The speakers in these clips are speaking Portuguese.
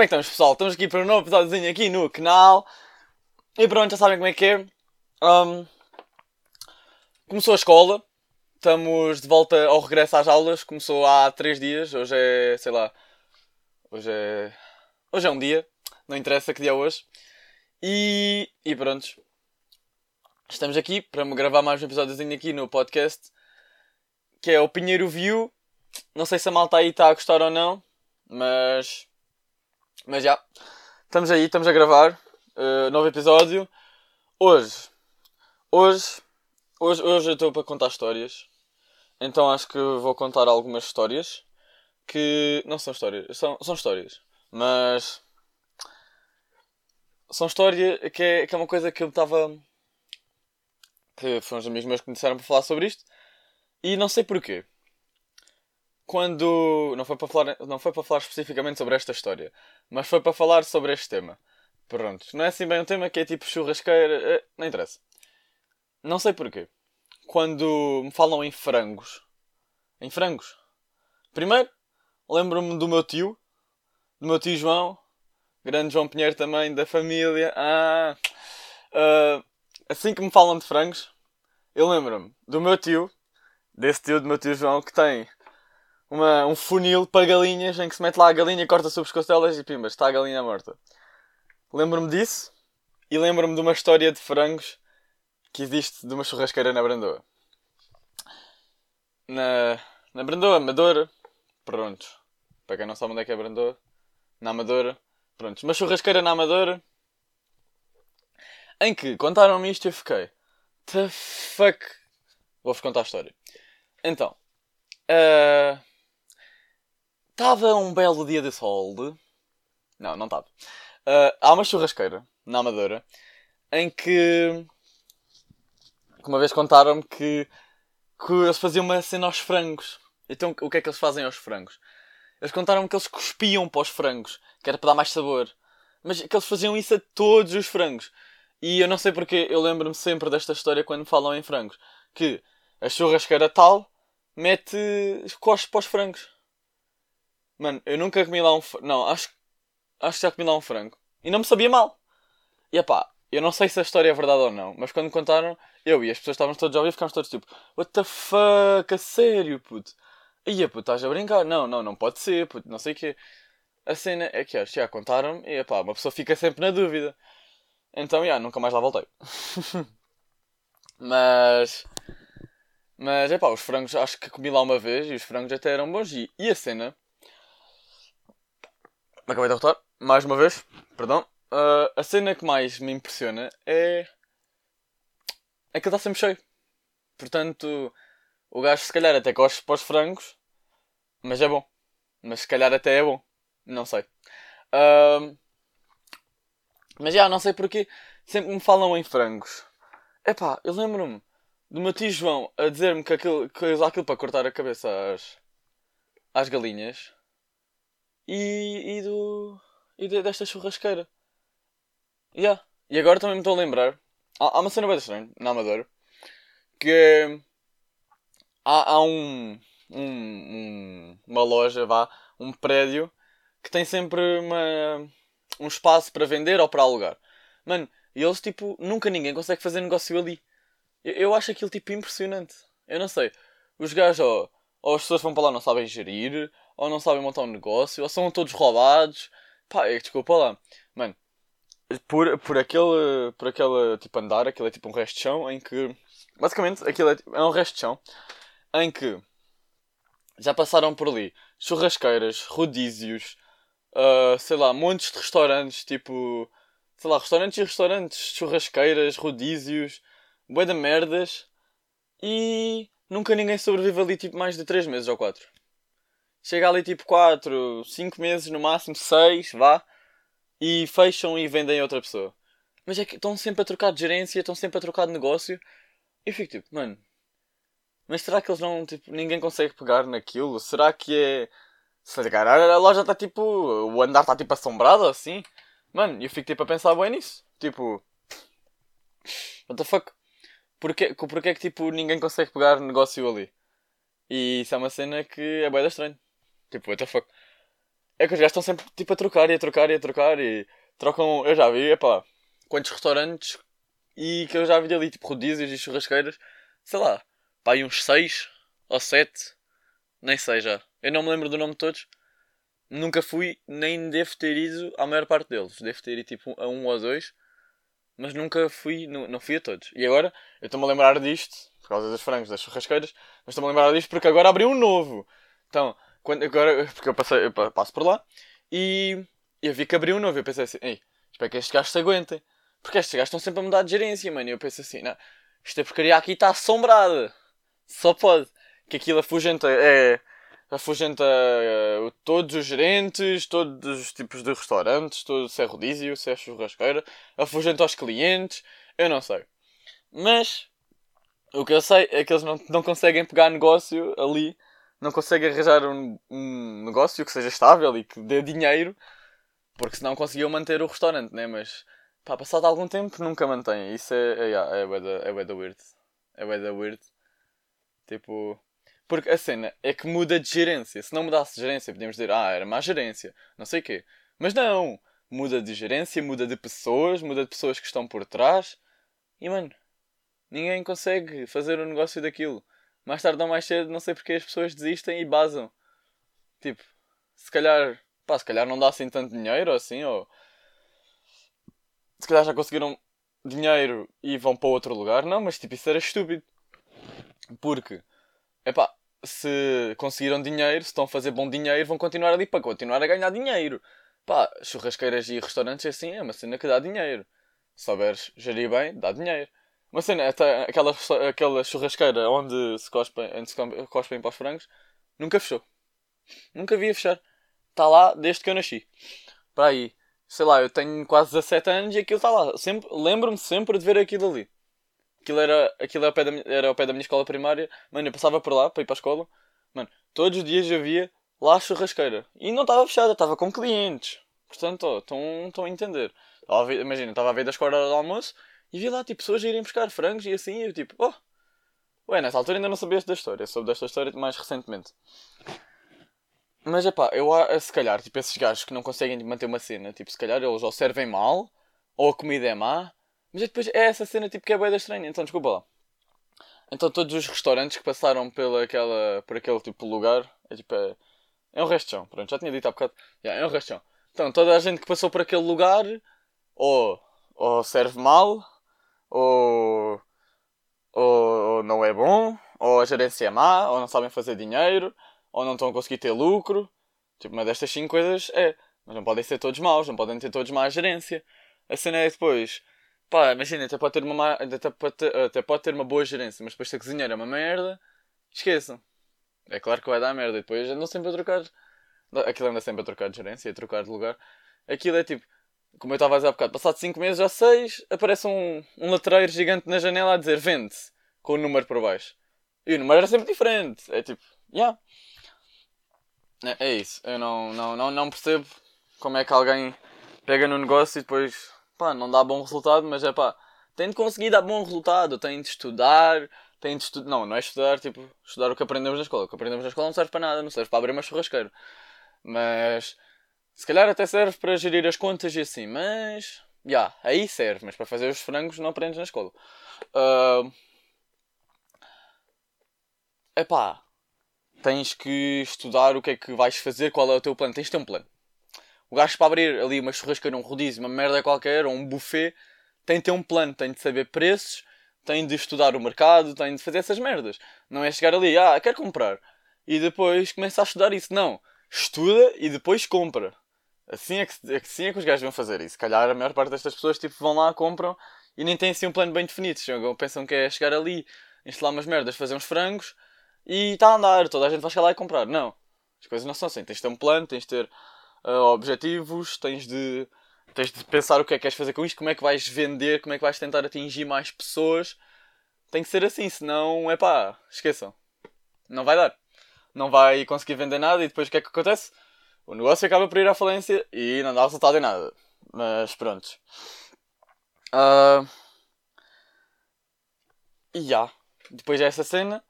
como é que estamos, pessoal? Estamos aqui para um novo episódiozinho aqui no canal. E pronto, já sabem como é que é. Um, começou a escola. Estamos de volta ao regresso às aulas. Começou há 3 dias. Hoje é, sei lá. Hoje é. Hoje é um dia. Não interessa que dia é hoje. E, e pronto. Estamos aqui para me gravar mais um episódiozinho aqui no podcast. Que é o Pinheiro View. Não sei se a malta aí está a gostar ou não. Mas. Mas já. Estamos aí, estamos a gravar. Uh, novo episódio. Hoje. Hoje. Hoje, hoje eu estou para contar histórias. Então acho que vou contar algumas histórias. Que. Não são histórias. São, são histórias. Mas. São histórias que é, que é uma coisa que eu estava. Que foram os amigos meus que me disseram para falar sobre isto. E não sei porquê quando. Não foi, para falar, não foi para falar especificamente sobre esta história, mas foi para falar sobre este tema. Pronto, não é assim bem um tema que é tipo churrasqueira. É, não interessa. Não sei porquê. Quando me falam em frangos. Em frangos. Primeiro, lembro-me do meu tio. Do meu tio João. Grande João Pinheiro também, da família. Ah. Uh, assim que me falam de frangos, eu lembro-me do meu tio. Desse tio do meu tio João que tem uma, um funil para galinhas em que se mete lá a galinha, corta sobre as costelas e pimba, está a galinha morta. Lembro-me disso e lembro-me de uma história de frangos que existe de uma churrasqueira na Brandoa. Na, na Brandoa, Amadora, pronto. Para quem não sabe onde é que é Brandoa, na Amadora, pronto. Uma churrasqueira na Amadora em que contaram-me isto e eu fiquei, the fuck. Vou-vos contar a história. Então, uh, Estava um belo dia de sol. Não, não estava. Uh, há uma churrasqueira na Amadora em que. uma vez contaram-me que, que eles faziam uma cena aos frangos. Então o que é que eles fazem aos frangos? Eles contaram-me que eles cuspiam para os frangos, que era para dar mais sabor. Mas que eles faziam isso a todos os frangos. E eu não sei porque, eu lembro-me sempre desta história quando falam em frangos. Que a churrasqueira tal mete costas para os frangos. Mano, eu nunca comi lá um. Não, acho, acho que já comi lá um frango. E não me sabia mal. E pá, eu não sei se a história é verdade ou não, mas quando me contaram, eu e as pessoas estavam todos a ouvir, ficámos todos tipo, What the fuck, a sério, puto? Ia, puto, estás a brincar? Não, não, não pode ser, puto, não sei o quê. A cena é que já contaram e pá, uma pessoa fica sempre na dúvida. Então, já, nunca mais lá voltei. mas. Mas, é pá, os frangos, acho que comi lá uma vez e os frangos até eram bons. E, e a cena acabei de derrotar, mais uma vez, perdão. Uh, a cena que mais me impressiona é. é que ele está sempre cheio. Portanto, o gajo se calhar até gosta para os frangos, mas é bom. Mas se calhar até é bom. Não sei. Uh, mas já, não sei porque sempre me falam em frangos. Epá, eu lembro-me do meu tio João a dizer-me que, aquilo, que usar aquilo para cortar a cabeça às, às galinhas e, e do. e de, desta churrasqueira. Yeah. E agora também me estou a lembrar. Há, há uma cena bem estranha na Amadora que há, há um, um, uma loja, vá, um prédio que tem sempre uma, um espaço para vender ou para alugar. Mano, e eles tipo, nunca ninguém consegue fazer negócio ali. Eu, eu acho aquilo tipo impressionante. Eu não sei. Os gajos, ou, ou as pessoas vão para lá não sabem gerir, ou não sabem montar um negócio, ou são todos roubados. Pá, é, desculpa lá. Mano, por, por aquele, por aquele tipo andar, aquilo é tipo um resto de chão em que. Basicamente, aquilo é, é um resto de chão em que já passaram por ali churrasqueiras, rodízios, uh, sei lá, montes de restaurantes, tipo. Sei lá, restaurantes e restaurantes, churrasqueiras, rodízios, bué de merdas. E nunca ninguém sobrevive ali tipo mais de 3 meses ou 4 chega ali tipo 4, 5 meses, no máximo 6, vá, e fecham e vendem a outra pessoa. Mas é que estão sempre a trocar de gerência, estão sempre a trocar de negócio. E fico tipo, mano, mas será que eles não, tipo, ninguém consegue pegar naquilo? Será que é. Se ligar, a loja está tipo. O andar está tipo assombrado assim? Mano, eu fico tipo a pensar bem nisso. Tipo. What the fuck? Porquê, porquê é que tipo ninguém consegue pegar negócio ali? E isso é uma cena que é bem estranho. Tipo, what the fuck. é que os gajos estão sempre tipo a trocar e a trocar e a trocar e trocam. Eu já vi, epá, quantos restaurantes e que eu já vi ali, tipo rodízios e churrasqueiras, sei lá, pá, aí uns 6 ou 7, nem sei já. Eu não me lembro do nome de todos. Nunca fui, nem devo ter ido à maior parte deles. Devo ter ido tipo a um ou dois, mas nunca fui, não, não fui a todos. E agora, eu estou-me a lembrar disto, por causa dos frangos, das churrasqueiras, mas estou-me a lembrar disto porque agora abriu um novo. Então, quando, agora, porque eu, passei, eu passo por lá e eu vi que abriu um novo. Eu pensei assim, ei, espero que estes gajos se aguentem. Porque estes gajos estão sempre a mudar de gerência, mano. E eu penso assim, não, esta porcaria aqui está assombrada. Só pode. Que aquilo afugenta, é, afugenta uh, todos os gerentes, todos os tipos de restaurantes, todo, se é rodízio, se é churrasqueira, afugenta aos clientes, eu não sei. Mas, o que eu sei é que eles não, não conseguem pegar negócio ali, não conseguem arranjar um, um negócio que seja estável e que dê dinheiro, porque senão conseguiam manter o restaurante, né? Mas Pá, passado algum tempo nunca mantém. Isso é. É, é, bué da, é weird. É weird. Tipo. Porque a cena é que muda de gerência. Se não mudasse de gerência, podíamos dizer, ah, era má gerência. Não sei o quê. Mas não! Muda de gerência, muda de pessoas, muda de pessoas que estão por trás. E mano, ninguém consegue fazer o um negócio daquilo. Mais tarde ou mais cedo, não sei porque as pessoas desistem e basam. Tipo, se calhar, pá, se calhar não dá assim tanto dinheiro assim, ou se calhar já conseguiram dinheiro e vão para outro lugar. Não, mas tipo, isso era estúpido. Porque, epá, se conseguiram dinheiro, se estão a fazer bom dinheiro, vão continuar ali para continuar a ganhar dinheiro. Pá, churrasqueiras e restaurantes assim é uma cena que dá dinheiro. Se souberes gerir bem, dá dinheiro. Uma cena, até aquela, aquela churrasqueira onde se cospem, onde cospem para os frangos, nunca fechou. Nunca vi a fechar. Está lá desde que eu nasci. Para aí sei lá, eu tenho quase 17 anos e aquilo está lá. Sempre, lembro-me sempre de ver aquilo ali. Aquilo era, aquilo era, ao pé da, era ao pé da minha escola primária. Mano, eu passava por lá para ir para a escola. Mano, todos os dias eu via lá a churrasqueira. E não estava fechada, estava com clientes. Portanto, estão a entender. Imagina, estava a ver da escola do almoço e vi lá tipo, pessoas a irem buscar frangos e assim. E eu tipo, oh. Ué, nessa altura ainda não sabia da história. Soube desta história mais recentemente. Mas é pá, eu se calhar, tipo, esses gajos que não conseguem manter uma cena, tipo, se calhar eles ou servem mal, ou a comida é má, mas depois é essa cena tipo que é bem estranha, então desculpa lá. Então todos os restaurantes que passaram pela, aquela, por aquele tipo lugar, é tipo, é, é um chão, pronto, já tinha dito há bocado, yeah, é um chão. Então toda a gente que passou por aquele lugar, ou, ou serve mal, ou, ou, não é bom, ou a gerência é má, ou não sabem fazer dinheiro, ou não estão a conseguir ter lucro. Tipo, uma destas 5 coisas é. Mas não podem ser todos maus, não podem ter todos má gerência. A cena é depois. Pá, imagina, até pode ter uma, má, até pode ter, até pode ter uma boa gerência, mas depois se a cozinheira é uma merda, esqueçam. É claro que vai dar merda. E depois andam sempre a trocar. Aquilo anda sempre a trocar de gerência, a trocar de lugar. Aquilo é tipo, como eu estava a dizer há bocado, passado 5 meses ou 6, aparece um, um letreiro gigante na janela a dizer vende-se, com o número por baixo. E o número era sempre diferente. É tipo. Yeah. É, é isso. Eu não, não, não, não percebo como é que alguém pega no negócio e depois pá, não dá bom resultado, mas é pá, tem de conseguir dar bom resultado, tem de estudar, tem de estudar. Não, não é estudar, tipo, estudar o que aprendemos na escola. O que aprendemos na escola não serve para nada, não serve para abrir uma churrasqueira. Mas se calhar até serve para gerir as contas e assim, mas. Já, yeah, aí serve, mas para fazer os frangos não aprendes na escola. Uh... Epá, tens que estudar o que é que vais fazer, qual é o teu plano. Tens de ter um plano. O gajo para abrir ali uma churrasqueira, um rodízio, uma merda qualquer, ou um buffet, tem de ter um plano, tem de saber preços, tem de estudar o mercado, tem de fazer essas merdas. Não é chegar ali, ah, quero comprar. E depois começa a estudar isso. Não. Estuda e depois compra. Assim é que, assim é que os gajos vão fazer isso. Se calhar a maior parte destas pessoas tipo, vão lá, compram e nem têm assim um plano bem definido. Pensam que é chegar ali, instalar umas merdas, fazer uns frangos e está a andar, toda a gente vai chegar lá e comprar. Não, as coisas não são assim. Tens de ter um plano, tens de ter uh, objetivos, tens de, tens de pensar o que é que queres fazer com isto, como é que vais vender, como é que vais tentar atingir mais pessoas. Tem que ser assim, senão é pá, esqueçam. Não vai dar. Não vai conseguir vender nada e depois o que é que acontece? O negócio acaba por ir à falência e não dá resultado em nada. Mas pronto. Uh... E já. Depois dessa cena,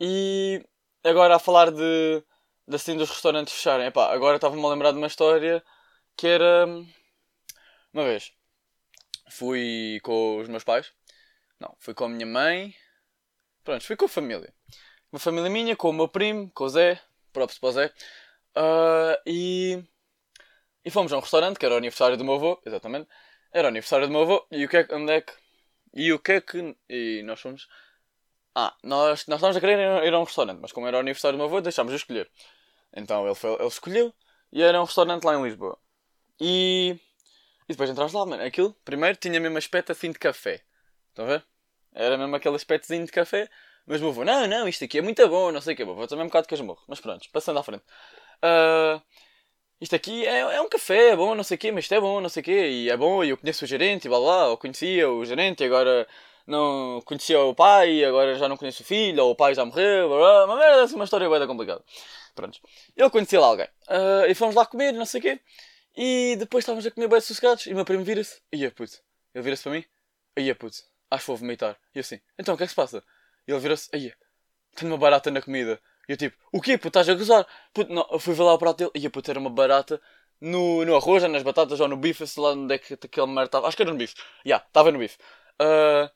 e agora a falar de, assim dos restaurantes fecharem. Epá, agora estava-me a lembrar de uma história que era. Uma vez fui com os meus pais. Não, fui com a minha mãe. Pronto, fui com a família. Uma família minha, com o meu primo, com o Zé, próprio para o Zé. Uh, e. E fomos a um restaurante, que era o aniversário do meu avô, exatamente. Era o aniversário do meu avô. E o que é que. Onde é que. E o que é que. E nós fomos. Ah, nós, nós estávamos a querer ir a um restaurante, mas como era o aniversário do meu avô, deixámos de escolher. Então ele, foi, ele escolheu e era um restaurante lá em Lisboa. E, e depois entraste lá, mano. Aquilo, primeiro, tinha mesmo aspecto assim de café. Estão a ver? Era mesmo aquele aspectozinho de café. Mas o meu avô, não, não, isto aqui é muito bom, não sei o que. Vou também um bocado de casmurro. Mas pronto, passando à frente. Uh, isto aqui é, é um café, é bom, não sei o quê, mas isto é bom, não sei o quê. E é bom, e eu conheço o gerente, e blá blá. Eu conhecia o gerente e agora não conhecia o pai, agora já não conheço o filho, ou o pai já morreu, blá, blá, uma merda, assim, uma história bem complicada. Pronto. Eu conhecia lá alguém. Uh, e fomos lá comer, não sei o quê. E depois estávamos a comer bem sossegados. E o meu primo vira-se. Ia puto. Ele vira-se para mim. Ia puto. Acho que vou vomitar. E eu assim. Então o que é que se passa? E ele vira-se. Ia. Tenho uma barata na comida. E eu tipo. O quê? Puto, estás a gozar? Puto, não. Eu fui ver lá o prato dele. Ia puto, uma barata no, no arroz, nas batatas ou no bife. Sei lá onde é que aquele merda estava. Acho que era no bife. Já, yeah, estava no bife. Uh,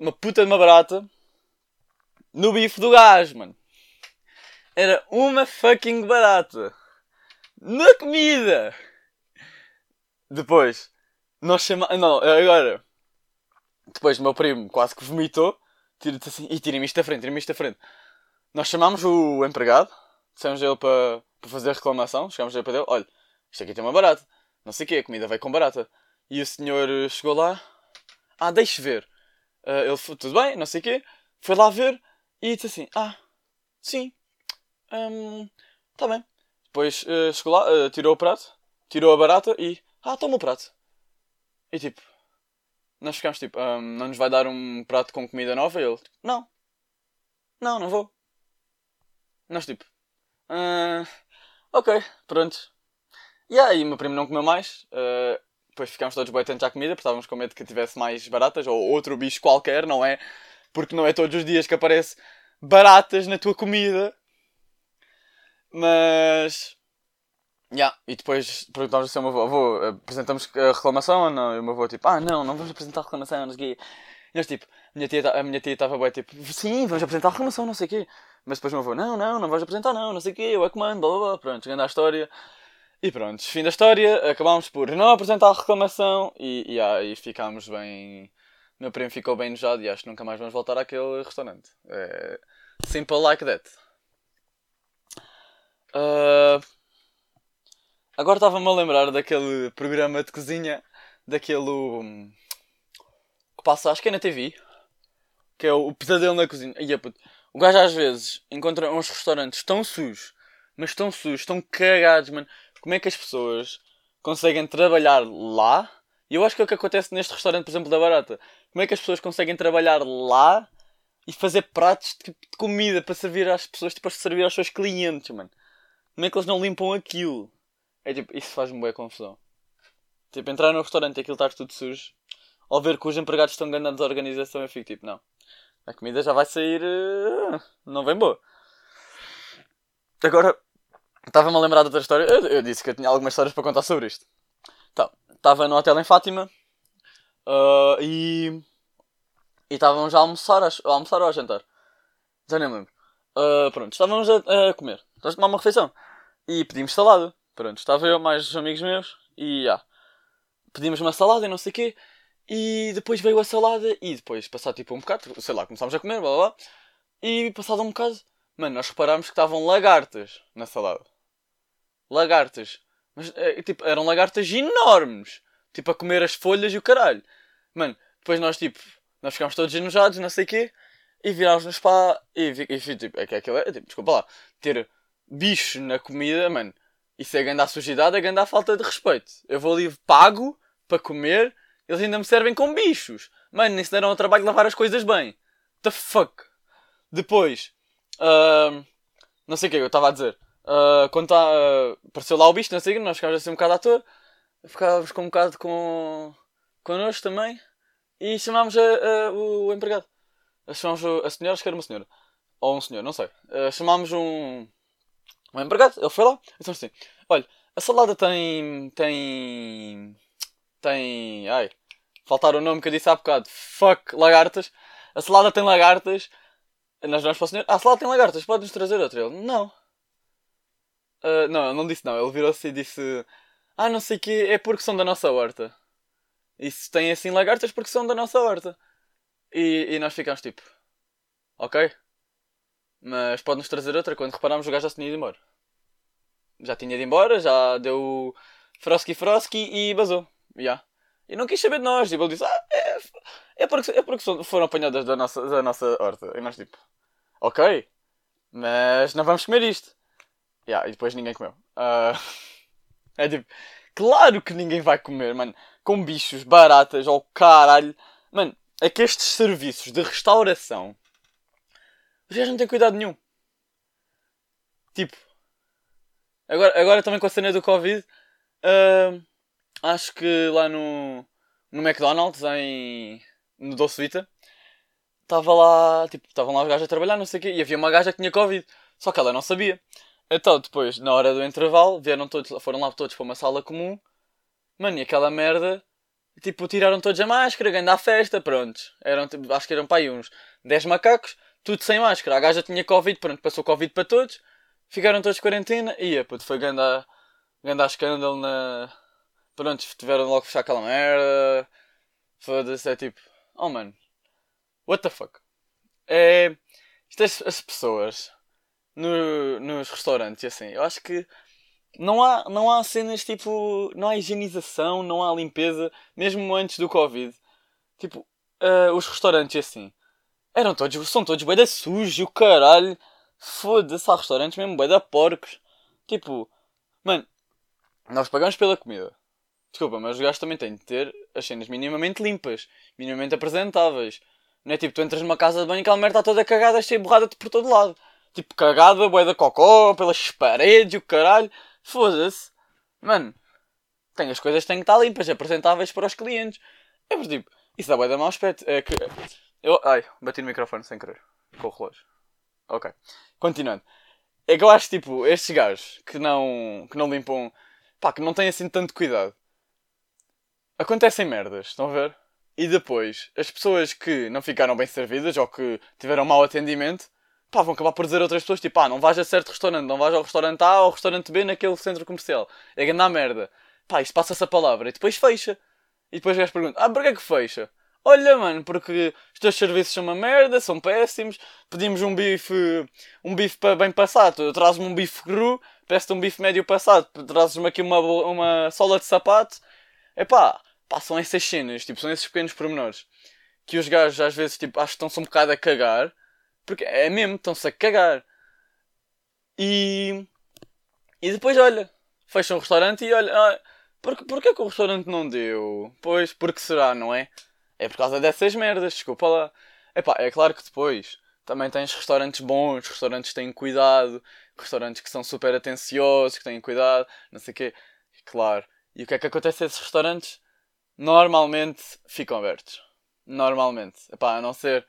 uma puta de uma barata no bife do gás, mano. Era uma fucking barata. Na comida! Depois, nós chamamos. Não, agora. Depois, meu primo quase que vomitou. Tira-te assim. E tira-me isto da frente, tira-me isto da frente. Nós chamámos o empregado. Dissemos ele para, para fazer reclamação. Chegámos a ele para ele: olha, isto aqui tem uma barata. Não sei o quê, a comida veio com barata. E o senhor chegou lá. Ah, deixe ver. Uh, ele foi, tudo bem, não sei o quê. Foi lá ver e disse assim: Ah, sim. Um, tá bem. Depois uh, chegou lá, uh, tirou o prato, tirou a barata e. Ah, toma o prato. E tipo. Nós ficámos tipo: um, Não nos vai dar um prato com comida nova? E ele: Não. Não, não vou. Nós tipo: uh, Ok, pronto. E aí, meu primo não comeu mais. Uh, depois ficámos todos bem à comida, porque estávamos com medo que tivesse mais baratas, ou outro bicho qualquer, não é? Porque não é todos os dias que aparece baratas na tua comida. Mas. Yeah. E depois perguntámos assim ao meu avô, avô, apresentamos a reclamação ou não? E o meu avô tipo, ah não, não vamos apresentar a reclamação, não sei o quê. E nós tipo, a minha tia estava bem tipo, sim, vamos apresentar a reclamação, não sei o quê. Mas depois o meu avô, não, não, não vais apresentar não, não sei o quê, eu é que mando, blá blá blá. Pronto, chegando à história. E pronto, fim da história, acabámos por não apresentar a reclamação e, ah, e ficámos bem. Meu primo ficou bem enojado e acho que nunca mais vamos voltar àquele restaurante. É... Simple like that. Uh... Agora estava-me a lembrar daquele programa de cozinha, daquele. Um... que passa, acho que é na TV, que é o Pesadelo na Cozinha. E, o gajo às vezes encontra uns restaurantes tão sujos, mas tão sujos, tão cagados, mano como é que as pessoas conseguem trabalhar lá? E eu acho que é o que acontece neste restaurante, por exemplo, da Barata. Como é que as pessoas conseguem trabalhar lá e fazer pratos de, de comida para servir às pessoas, tipo, para servir aos seus clientes, mano? Como é que eles não limpam aquilo? É tipo, isso faz-me boa confusão. Tipo, entrar no restaurante e aquilo estar tudo sujo, ao ver que os empregados estão ganhando desorganização, eu fico tipo, não. A comida já vai sair. Uh, não vem boa. Agora, Estava-me a lembrar de outra história. Eu, eu, disse que eu tinha algumas histórias para contar sobre isto. Então, estava no hotel em Fátima uh, e. E estávamos a almoçar, a, a almoçar ou a jantar. Já nem me lembro. Uh, pronto, estávamos a, a comer. Estávamos a tomar uma refeição. E pedimos salada. Pronto, estava eu mais os amigos meus e já. Pedimos uma salada e não sei o quê. E depois veio a salada e depois, passar tipo um bocado, sei lá, começámos a comer, blá blá blá. E passado um bocado, mano, nós reparámos que estavam lagartas na salada lagartas. Mas, é, tipo, eram lagartas enormes. Tipo, a comer as folhas e o caralho. Mano, depois nós, tipo, nós ficámos todos enojados, não sei o quê. E virámos-nos para... E, e, tipo, é que aquilo é, tipo, desculpa lá. Ter bicho na comida, mano. Isso é grande a sujidade, é grande a falta de respeito. Eu vou ali pago para comer, eles ainda me servem com bichos. Mano, nem se deram ao trabalho de lavar as coisas bem. The fuck? Depois, uh, não sei o que eu estava a dizer. Uh, quando tá, uh, apareceu lá o bicho, não sei nós ficámos assim um bocado à toa. Ficávamos com um bocado com, connosco também. E chamámos a, a, o empregado. Chamámos a senhora, acho que era uma senhora. Ou um senhor, não sei. Uh, chamámos um, O empregado, ele foi lá, então assim, olha, a salada tem. tem. tem. ai. Faltar o nome que eu disse há bocado. Fuck, lagartas. A salada tem lagartas. Nós vamos para o senhor. Ah, a salada tem lagartas, pode-nos trazer outra? Ele, não. Uh, não, ele não disse não. Ele virou-se e disse: Ah, não sei o que, é porque são da nossa horta. E se tem assim lagartas, porque são da nossa horta. E, e nós ficámos tipo: Ok. Mas pode-nos trazer outra. Quando reparámos, o gajo já se tinha ido embora. Já tinha ido embora, já deu frosky frosky e basou. Yeah. E não quis saber de nós. Tipo, ele disse: Ah, é, é porque, é porque foram apanhadas da nossa, da nossa horta. E nós, tipo, ok, mas não vamos comer isto. Yeah, e depois ninguém comeu. Uh, é tipo, claro que ninguém vai comer, mano. Com bichos, baratas, ou oh, caralho. Mano, é que estes serviços de restauração. Os gajos não têm cuidado nenhum. Tipo, agora, agora também com a cena do Covid. Uh, acho que lá no, no McDonald's, em, no Doce Vita, lá, tipo, estavam lá os gajos a trabalhar, não sei o quê, e havia uma gaja que tinha Covid, só que ela não sabia. Então, depois, na hora do intervalo, vieram todos, foram lá todos para uma sala comum, mano, e aquela merda, tipo, tiraram todos a máscara, ganhando à festa, pronto. Eram, tipo, acho que eram para aí uns 10 macacos, tudo sem máscara. A gaja tinha Covid, pronto, passou Covid para todos, ficaram todos de quarentena, e ia, puto, foi a, grande escândalo na, Pronto, tiveram logo que fechar aquela merda. Foda-se, é tipo. Oh mano. What the fuck? É. Isto é as pessoas no, nos restaurantes assim. Eu acho que não há, não há cenas tipo. Não há higienização, não há limpeza, mesmo antes do Covid. Tipo, uh, os restaurantes assim. Eram todos, são todos bué da o caralho. Foda-se, há restaurantes mesmo bué da porcos. Tipo, mano, nós pagamos pela comida. Desculpa, mas os gajos também têm de ter as cenas minimamente limpas, minimamente apresentáveis. Não é tipo, tu entras numa casa de banho e aquela merda está toda cagada, cheia borrada por todo lado. Tipo, cagada, bué da cocó, pelas paredes, o caralho. Foda-se. Mano, tem as coisas têm que estar limpas, apresentáveis para os clientes. É por tipo, isso dá bué da mau aspecto. É que... Eu... Ai, bati no microfone sem querer. Com o relógio. Ok. Continuando. É que eu acho, tipo, estes gajos que não, que não limpam... Pá, que não têm assim tanto cuidado acontecem merdas, estão a ver? E depois, as pessoas que não ficaram bem servidas ou que tiveram mau atendimento, pá, vão acabar por dizer a outras pessoas, tipo, ah, não vais a certo restaurante, não vais ao restaurante A ou ao restaurante B naquele centro comercial. É grande merda. Pá, isto passa-se a palavra e depois fecha. E depois o gajo pergunta, ah, porquê que fecha? Olha, mano, porque os teus serviços são uma merda, são péssimos. Pedimos um bife, um bife bem passado. Trazes-me um bife cru, peço-te um bife médio passado, trazes-me aqui uma, uma sola de sapato. Epá, São essas cenas, tipo, são esses pequenos pormenores que os gajos às vezes tipo, acho que estão-se um bocado a cagar. Porque é mesmo, estão-se a cagar. E. E depois, olha, fecham o restaurante e olha. Ah, porque, porquê que o restaurante não deu? Pois, porque será, não é? É por causa dessas merdas, desculpa lá. Epá, é claro que depois também tens restaurantes bons, restaurantes que têm cuidado, restaurantes que são super atenciosos, que têm cuidado, não sei o quê. Claro. E o que é que acontece a esses restaurantes? Normalmente ficam abertos. Normalmente. Epá, a não ser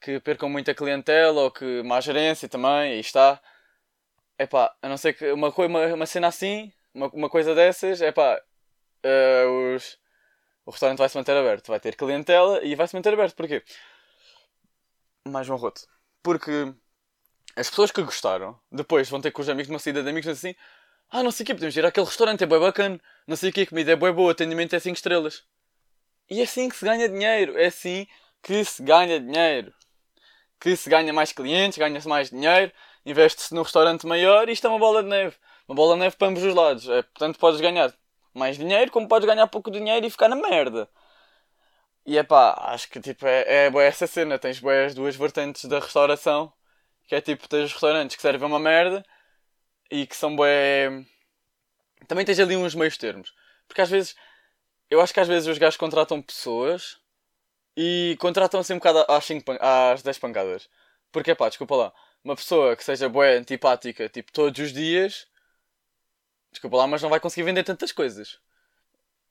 que percam muita clientela ou que má gerência também, aí está. Epá, a não ser que uma, uma, uma cena assim, uma, uma coisa dessas, epá, uh, os, o restaurante vai se manter aberto. Vai ter clientela e vai se manter aberto. Porquê? Mais um roto. Porque as pessoas que gostaram, depois vão ter com os amigos numa saída de amigos assim, ah, não sei o que, podemos ir àquele restaurante, é bem bacana. Não sei o que, a comida é bem boa, o atendimento é 5 estrelas. E é assim que se ganha dinheiro. É assim que se ganha dinheiro. Que se ganha mais clientes, ganha-se mais dinheiro, investe-se num restaurante maior e isto é uma bola de neve. Uma bola de neve para ambos os lados. É, portanto, podes ganhar mais dinheiro, como podes ganhar pouco dinheiro e ficar na merda. E é pá, acho que tipo, é, é boa essa cena. Tens boas duas vertentes da restauração. Que é tipo, tens restaurantes que servem uma merda e que são bem. Também tens ali uns meios termos. Porque às vezes. Eu acho que às vezes os gajos contratam pessoas e contratam assim um bocado às, 5, às 10 pancadas. Porque pá, desculpa lá. Uma pessoa que seja boa, antipática, tipo todos os dias. Desculpa lá, mas não vai conseguir vender tantas coisas.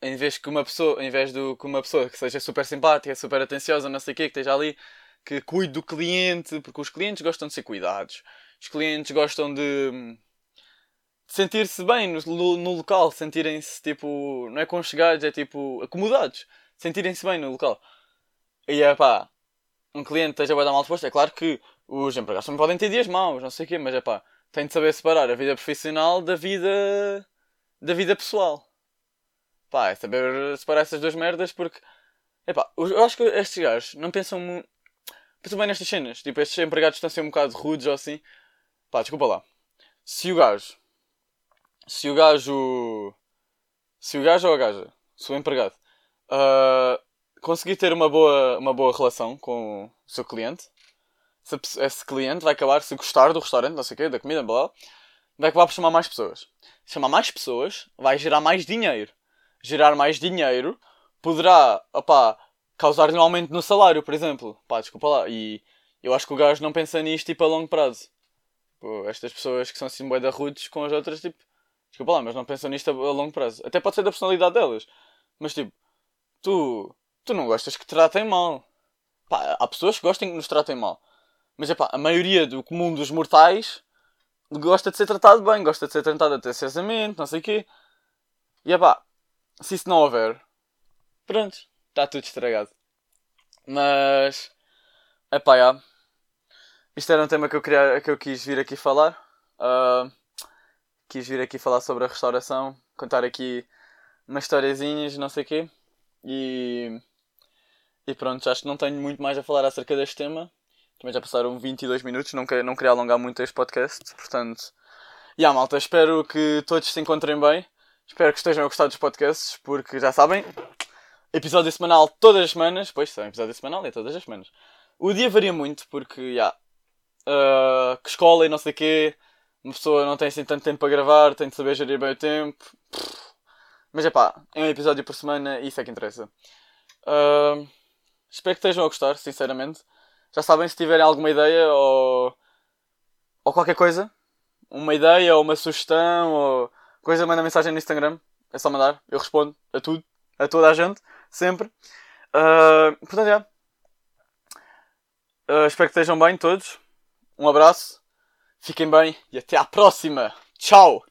Em vez que uma pessoa, em vez do que uma pessoa que seja super simpática, super atenciosa, não sei o quê, que esteja ali, que cuide do cliente, porque os clientes gostam de ser cuidados. Os clientes gostam de sentir-se bem no, no, local, sentirem-se tipo, não é conchegados, é tipo acomodados, sentirem-se bem no local. E é pá, um cliente esteja dar mal disposto, é claro que os empregados também podem ter dias maus, não sei o quê, mas é pá, tem de saber separar a vida profissional da vida da vida pessoal. Pá, é saber separar essas duas merdas porque Epá, eu acho que estes gajos não pensam muito. Pensam bem nestas cenas. Tipo, estes empregados estão a ser um bocado rudes ou assim. Pá, desculpa lá. Se o gajo. Se o gajo. Se o gajo ou a gaja. Se o empregado. Uh, conseguir ter uma boa, uma boa relação com o seu cliente. Se esse cliente vai acabar, se gostar do restaurante, não sei o quê, da comida, blá, blá vai acabar por chamar mais pessoas. Chamar mais pessoas vai gerar mais dinheiro. Gerar mais dinheiro poderá, opá, causar-lhe um aumento no salário, por exemplo. Pá, desculpa lá. E eu acho que o gajo não pensa nisto, tipo, a longo prazo. Pô, estas pessoas que são assim bué rudes com as outras, tipo, desculpa lá, mas não pensam nisto a, a longo prazo. Até pode ser da personalidade delas. Mas, tipo, tu, tu não gostas que te tratem mal. Pá, há pessoas que gostam que nos tratem mal. Mas, é pá, a maioria do comum dos mortais gosta de ser tratado bem, gosta de ser tratado atenciosamente, não sei o quê. E, é pá, se isso não houver, Pronto, está tudo estragado. Mas. Epá, já. Isto era um tema que eu, queria, que eu quis vir aqui falar. Uh, quis vir aqui falar sobre a restauração, contar aqui umas historiazinhas, não sei o quê. E. E pronto, acho que não tenho muito mais a falar acerca deste tema. Também já passaram 22 minutos, não, queria, não queria alongar muito este podcast, portanto. E yeah, malta, espero que todos se encontrem bem. Espero que estejam a gostar dos podcasts, porque já sabem, episódio semanal todas as semanas. Pois, são episódio semanal é todas as semanas. O dia varia muito porque, já, yeah, uh, que escola e não sei o quê, uma pessoa não tem assim tanto tempo para gravar, tem de saber gerir bem o tempo. Mas é pá, é um episódio por semana e isso é que interessa. Uh, espero que estejam a gostar, sinceramente. Já sabem, se tiverem alguma ideia ou, ou qualquer coisa, uma ideia ou uma sugestão ou coisa, manda mensagem no Instagram. É só mandar, eu respondo a tudo, a toda a gente sempre. Uh, portanto, é. Uh, espero que estejam bem todos. Um abraço, fiquem bem e até à próxima. Tchau!